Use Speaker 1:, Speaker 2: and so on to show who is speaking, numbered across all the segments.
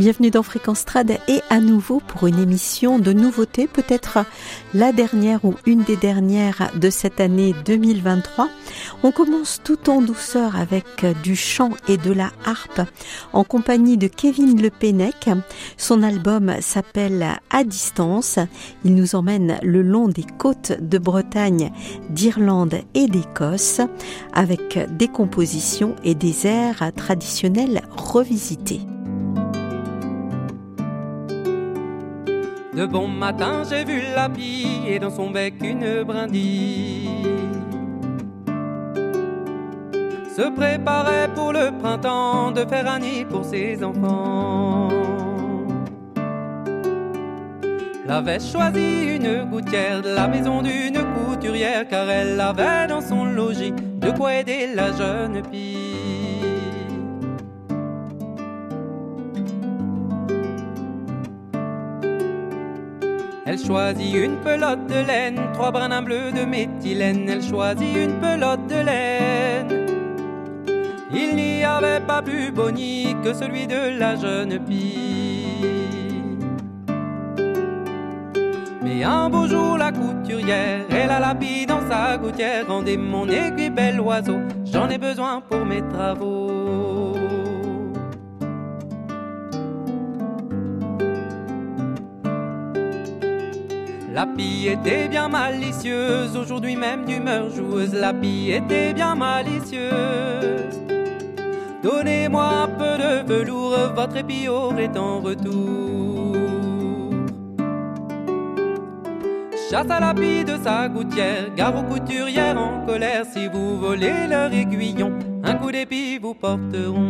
Speaker 1: Bienvenue dans Fréquence Trad et à nouveau pour une émission de nouveautés, peut-être la dernière ou une des dernières de cette année 2023. On commence tout en douceur avec du chant et de la harpe en compagnie de Kevin Le Pennec. Son album s'appelle À distance. Il nous emmène le long des côtes de Bretagne, d'Irlande et d'Écosse avec des compositions et des airs traditionnels revisités.
Speaker 2: De bon matin, j'ai vu la pie et dans son bec une brindille. Se préparait pour le printemps de faire un nid pour ses enfants. L'avait choisi une gouttière de la maison d'une couturière car elle avait dans son logis de quoi aider la jeune fille. Elle choisit une pelote de laine, trois brins bleus de méthylène. Elle choisit une pelote de laine. Il n'y avait pas plus boni que celui de la jeune fille. Mais un beau jour, la couturière, elle a la pie dans sa gouttière. Rendez mon aiguille, bel oiseau, j'en ai besoin pour mes travaux. La pie était bien malicieuse, aujourd'hui même d'humeur joueuse. La pie était bien malicieuse. Donnez-moi un peu de velours, votre épi aurait en retour. Chasse à la pie de sa gouttière, gare aux couturières en colère. Si vous volez leur aiguillon, un coup d'épi vous porteront.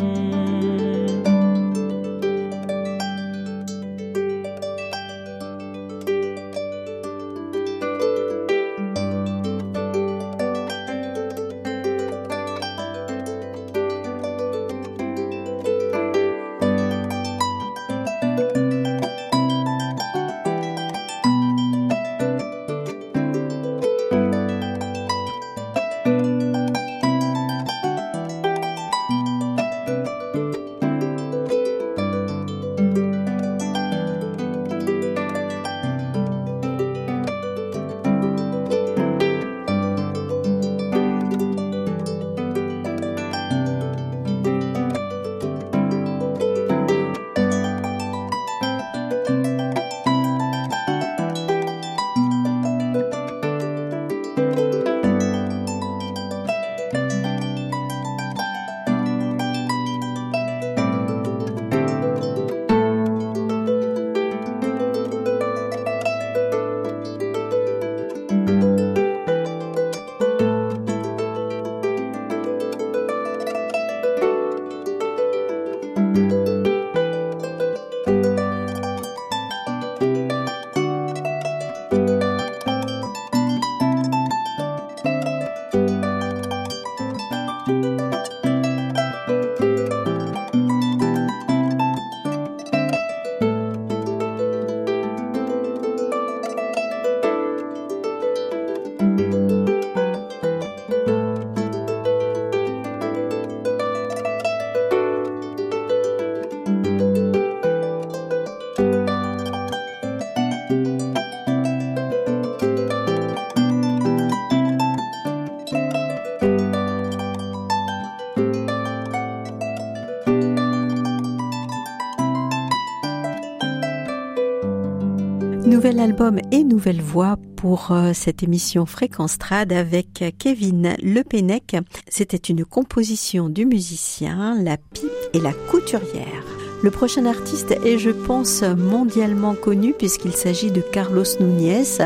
Speaker 1: Nouvel album et nouvelle voix pour euh, cette émission Fréquence Trad avec Kevin Le Pennec. C'était une composition du musicien La Pipe et la Couturière. Le prochain artiste est, je pense, mondialement connu puisqu'il s'agit de Carlos Núñez,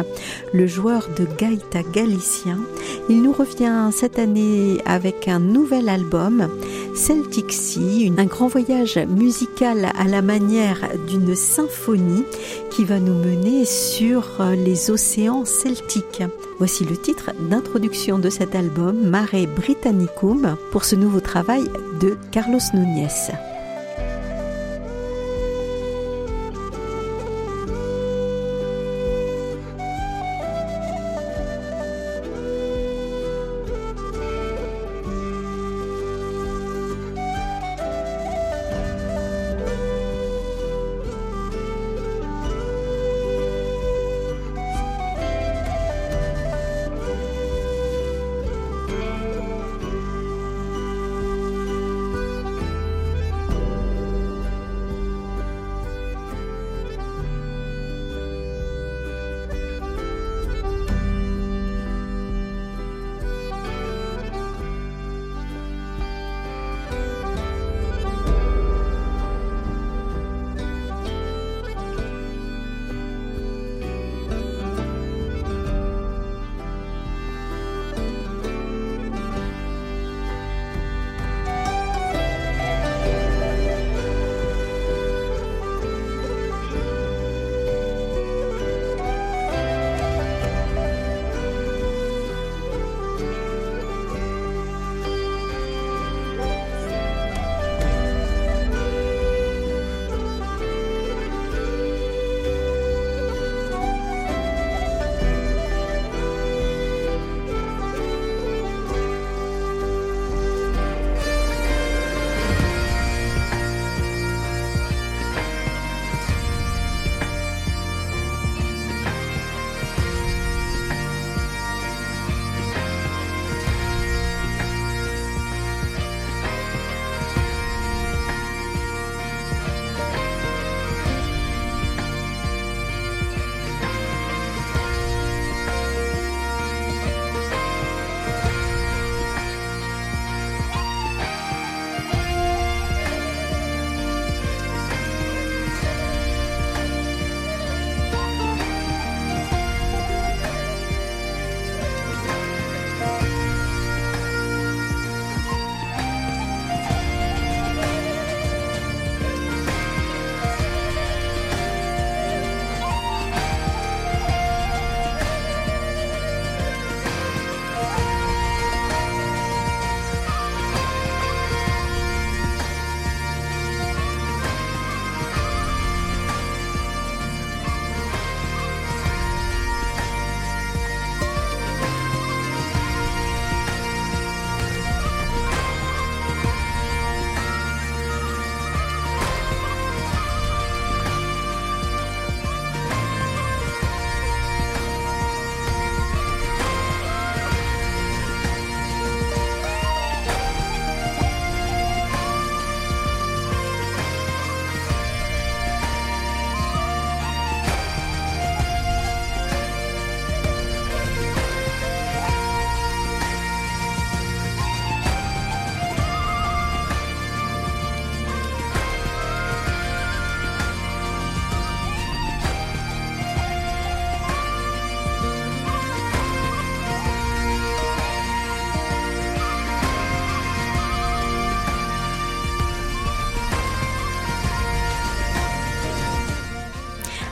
Speaker 1: le joueur de gaïta galicien. Il nous revient cette année avec un nouvel album, Celtic Sea, un grand voyage musical à la manière d'une symphonie qui va nous mener sur les océans celtiques. Voici le titre d'introduction de cet album, Mare Britannicum, pour ce nouveau travail de Carlos Núñez.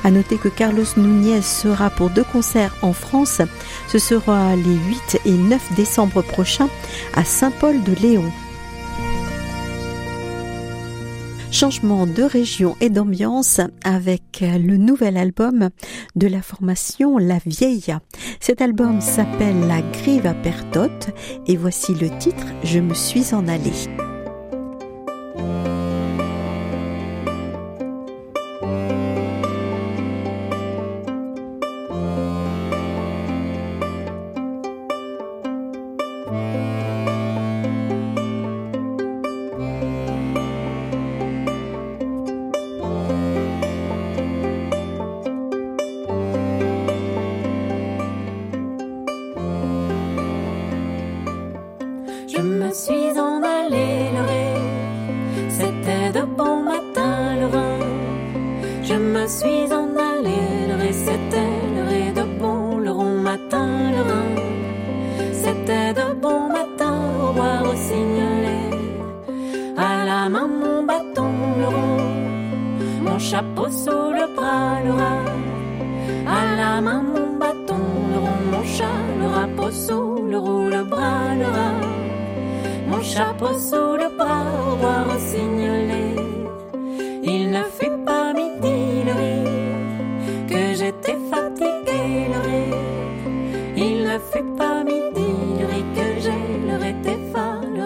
Speaker 1: À noter que Carlos Núñez sera pour deux concerts en France. Ce sera les 8 et 9 décembre prochains à Saint-Paul-de-Léon. Changement de région et d'ambiance avec le nouvel album de la formation La Vieille. Cet album s'appelle La Grive à Pertote et voici le titre Je me suis en
Speaker 3: allée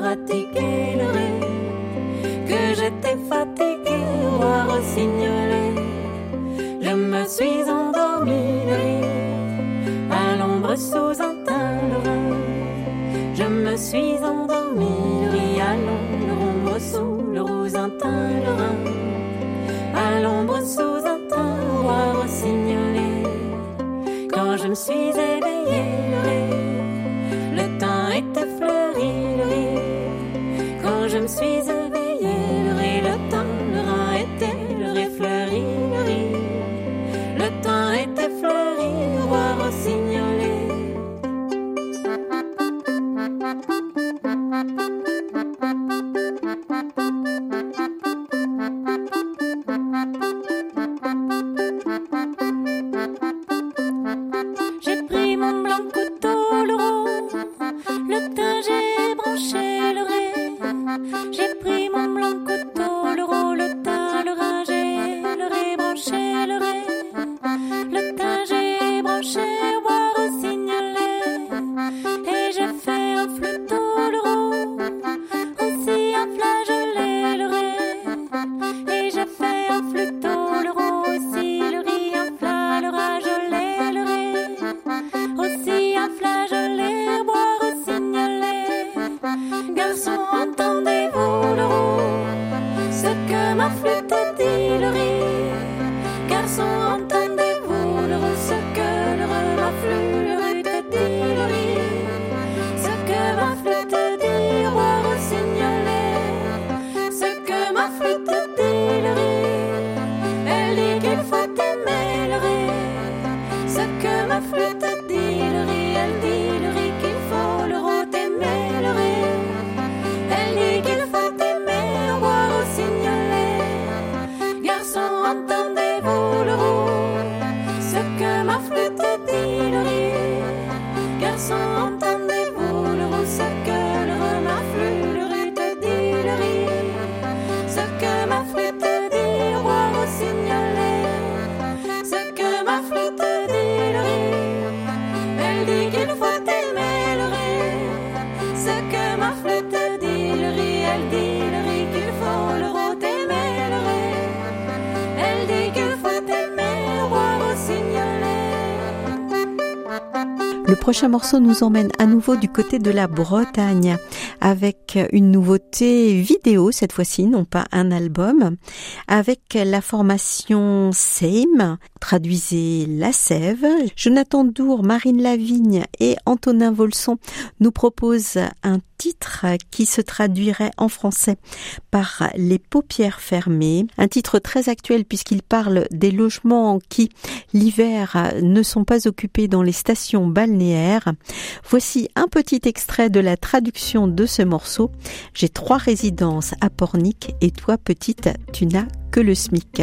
Speaker 3: pratiquer. Le
Speaker 1: prochain morceau nous emmène à nouveau du côté de la Bretagne avec une nouveauté vidéo cette fois-ci, non pas un album, avec la formation Same traduisez La Sève. Jonathan Dour, Marine Lavigne et Antonin Volson nous proposent un titre qui se traduirait en français par Les paupières fermées, un titre très actuel puisqu'il parle des logements qui, l'hiver, ne sont pas occupés dans les stations balnéaires. Voici un petit extrait de la traduction de ce morceau. J'ai trois résidences à Pornic et toi, petite, tu n'as que le SMIC.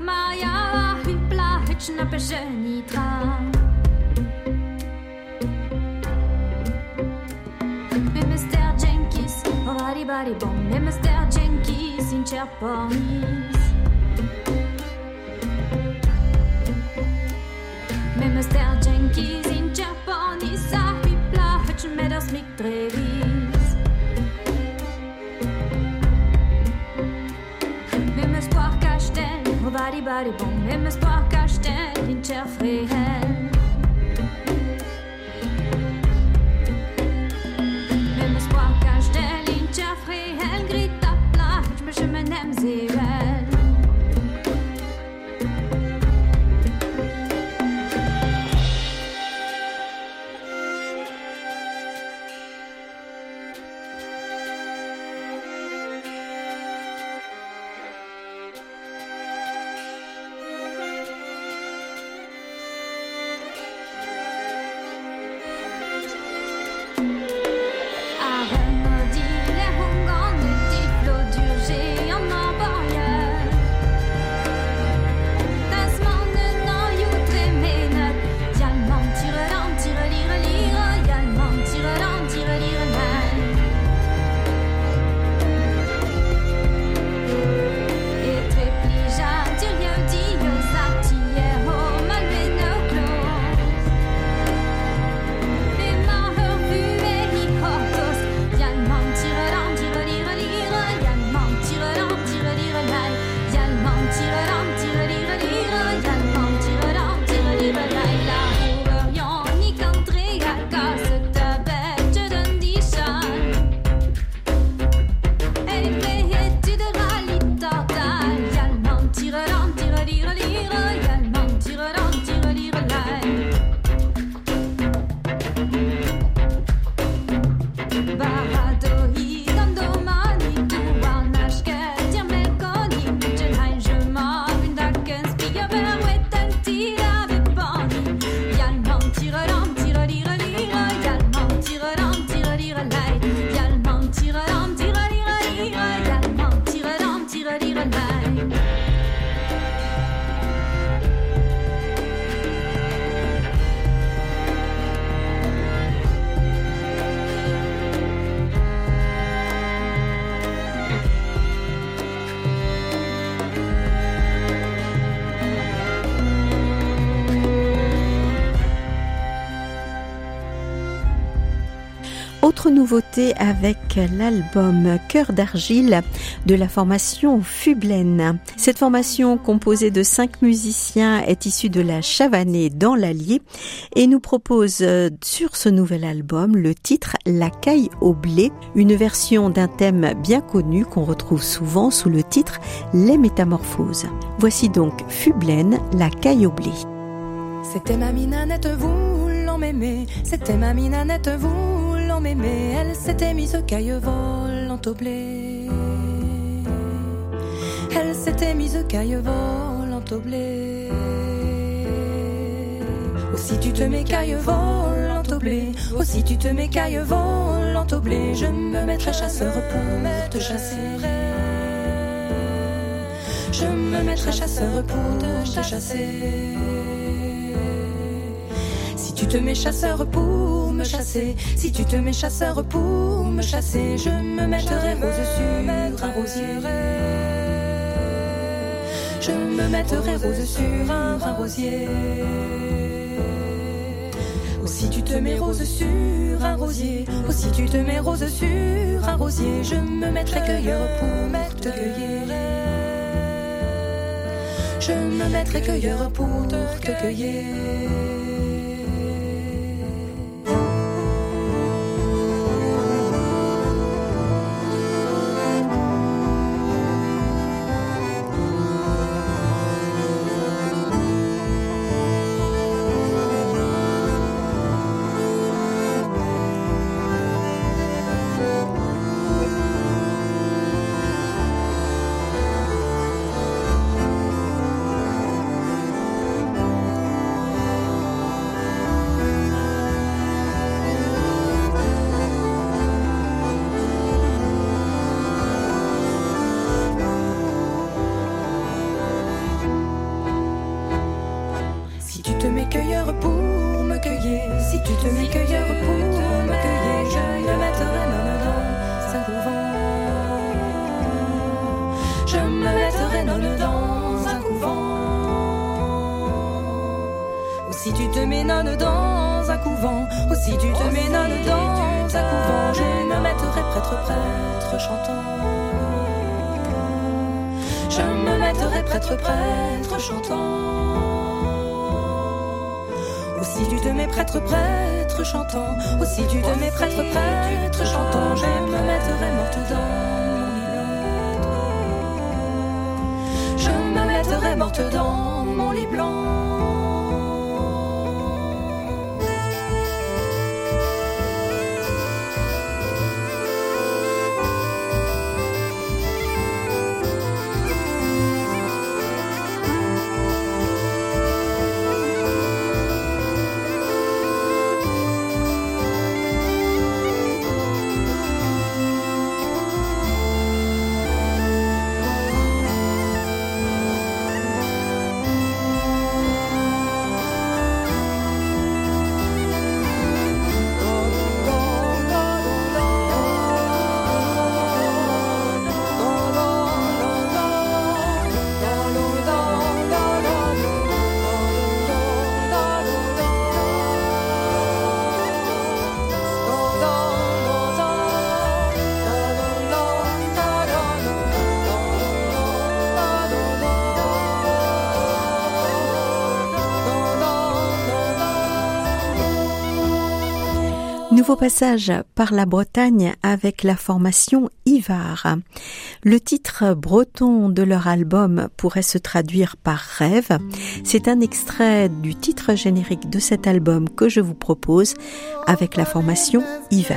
Speaker 3: Majała hypla, hyczna peżeni tram. Mr. Jenkins, owari bari bom, Mr. Jenkins, incerponis. Mr. Jenkins,
Speaker 4: incerponis, a hypla, hycz mik mikdrevis. body body bon, mais me
Speaker 5: sport cache-tête, avec l'album Cœur d'argile de la formation Fublaine. Cette formation composée de cinq musiciens est issue de la Chavanée dans l'Allier et nous propose euh, sur ce nouvel album le titre La caille au blé, une version d'un thème bien connu qu'on retrouve souvent sous le titre Les métamorphoses. Voici donc Fublaine, La caille au blé.
Speaker 6: C'était ma minanette, vous. C'était ma minanette, vous Elle s'était mise au caille volant au blé. Elle s'était mise au caille volant au blé. Aussi tu te mets caille volant au blé. Aussi tu te mets caille volant au blé. Je me mettrai chasseur pour te chasser. Je me mettrai chasseur pour te chasser. Si tu te mets chasseur pour me chasser, si tu te mets chasseur pour me chasser, je me mettrai rose sur un rosier. Je me mettrai rose sur un, rosier. Si tu te mets rose sur un rosier, ou si tu te mets rose sur un rosier, je me mettrai cueilleur pour te cueillir. Je me mettrai cueilleur pour te cueillir. Ou si tu te mets non dans un couvent, je me mettrai prêtre, prêtre chantant. Je me mettrai prêtre, prêtre chantant. Aussi du de mes prêtres, prêtres chantants. Aussi du de mes prêtres, prêtres chantants. Je me
Speaker 1: Nouveau passage par la Bretagne avec la formation Ivar. Le titre breton de leur album pourrait se traduire par rêve. C'est un extrait du titre générique de cet album que je vous propose avec la formation Ivar.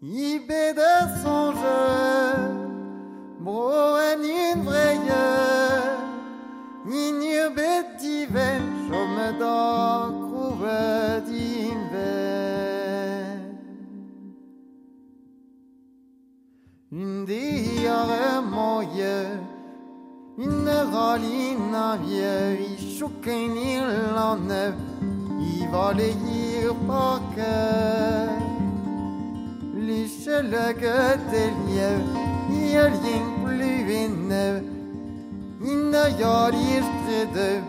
Speaker 7: Ibe de songe, bro en une vraie, ni ni betiven, chome da. Une diare moye, une raline vieux, il chouquin il en neuf, il va les le götteljev Jölging pluvinnev Inna jag irstrede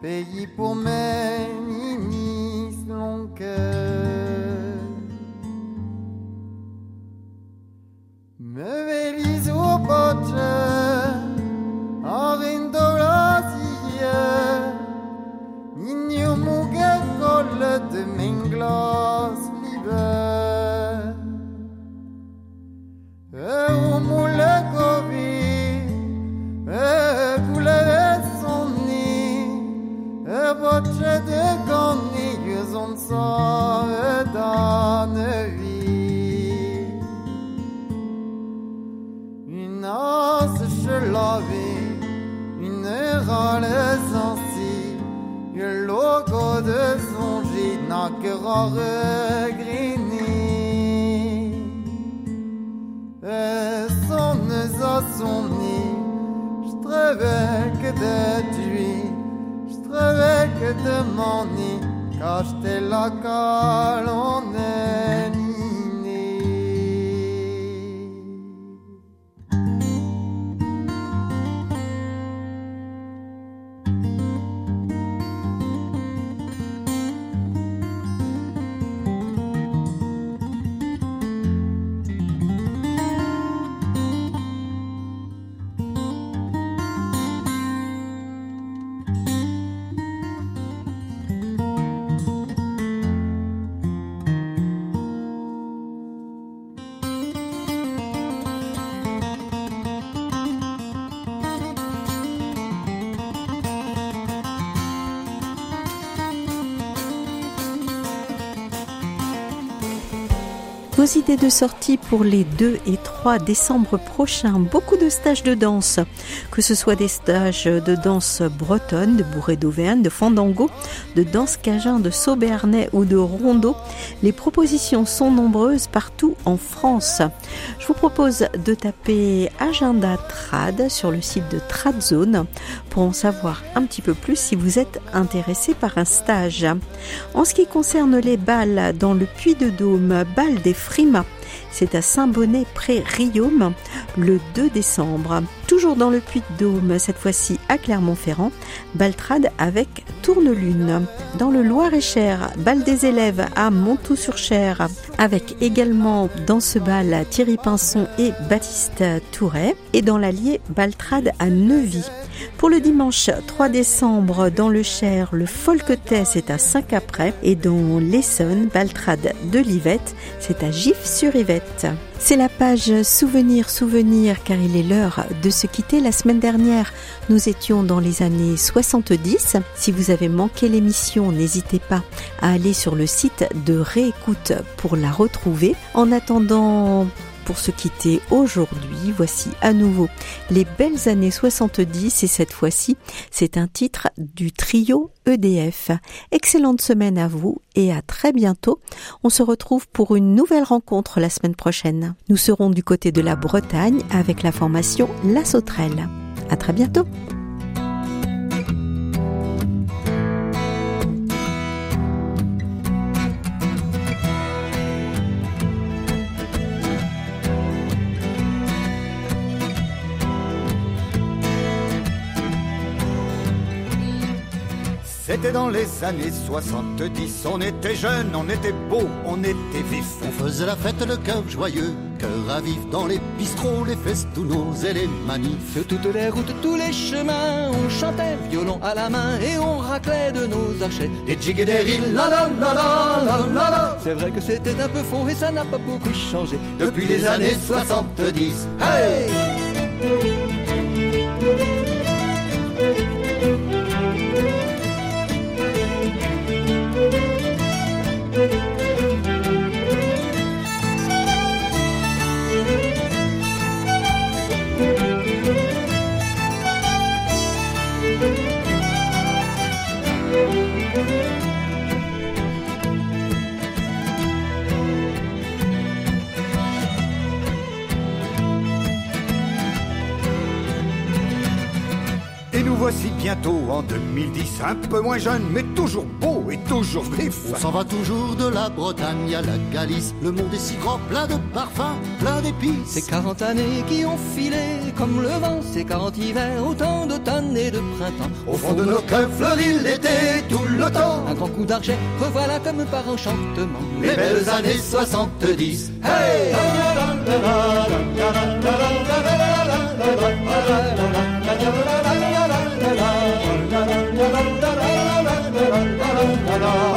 Speaker 7: Pays pour mig Ninis long cœur. Me velis muga colle de
Speaker 1: Vos idées de sortie pour les 2 et 3 décembre prochains, beaucoup de stages de danse, que ce soit des stages de danse bretonne, de bourrée d'Auvergne, de fandango, de danse cajun, de saubernais ou de rondeau. Les propositions sont nombreuses partout en France. Je vous propose de taper agenda trad sur le site de Tradzone pour en savoir un petit peu plus si vous êtes intéressé par un stage. En ce qui concerne les balles dans le Puy de Dôme, balles des prima C'est à Saint-Bonnet près Riaume. le 2 décembre. Toujours dans le Puy-de-Dôme, cette fois-ci à Clermont-Ferrand, Baltrade avec Tourne-Lune. Dans le Loir-et-Cher, bal des élèves à Montoux-sur-Cher, avec également dans ce bal Thierry Pinson et Baptiste Touret. Et dans l'Allier, Baltrade à Neuvy. Pour le dimanche 3 décembre, dans le Cher, le Folketais, c'est à Saint-Caprais. Et dans l'Essonne, Baltrade de Livette, c'est à Gif-sur-Yvette. C'est la page Souvenir, souvenir, car il est l'heure de se quitter. La semaine dernière, nous étions dans les années 70. Si vous avez manqué l'émission, n'hésitez pas à aller sur le site de réécoute pour la retrouver. En attendant, pour se quitter aujourd'hui. Voici à nouveau les belles années 70 et cette fois-ci, c'est un titre du trio EDF. Excellente semaine à vous et à très bientôt. On se retrouve pour une nouvelle rencontre la semaine prochaine. Nous serons du côté de la Bretagne avec la formation La Sauterelle. À très bientôt.
Speaker 7: C'était dans les années 70, on était jeunes, on était beau, on était vif.
Speaker 8: On faisait la fête, le cœur joyeux, cœur à vif dans les bistrots, les festounos et les manifs.
Speaker 9: Sur toutes les routes, tous les chemins, on chantait violon à la main et on raclait de nos archets.
Speaker 7: Des jigs et des rilles, la la la la la la.
Speaker 9: C'est vrai que c'était un peu faux et ça n'a pas beaucoup changé
Speaker 7: Depuis les années 70,
Speaker 9: Hey!
Speaker 7: Voici bientôt en 2010, un peu moins jeunes, mais toujours beaux et toujours vifs.
Speaker 8: On s'en va toujours de la Bretagne à la Galice. Le monde est si grand, plein de parfums, plein d'épices.
Speaker 9: Ces 40 années qui ont filé comme le vent, ces 40 hivers, autant d'automne et de printemps.
Speaker 7: Au fond de nos cœurs fleurit l'été tout le temps.
Speaker 9: Un grand coup d'argent, revoilà comme par enchantement.
Speaker 7: Les belles années 70. Hey!
Speaker 9: love.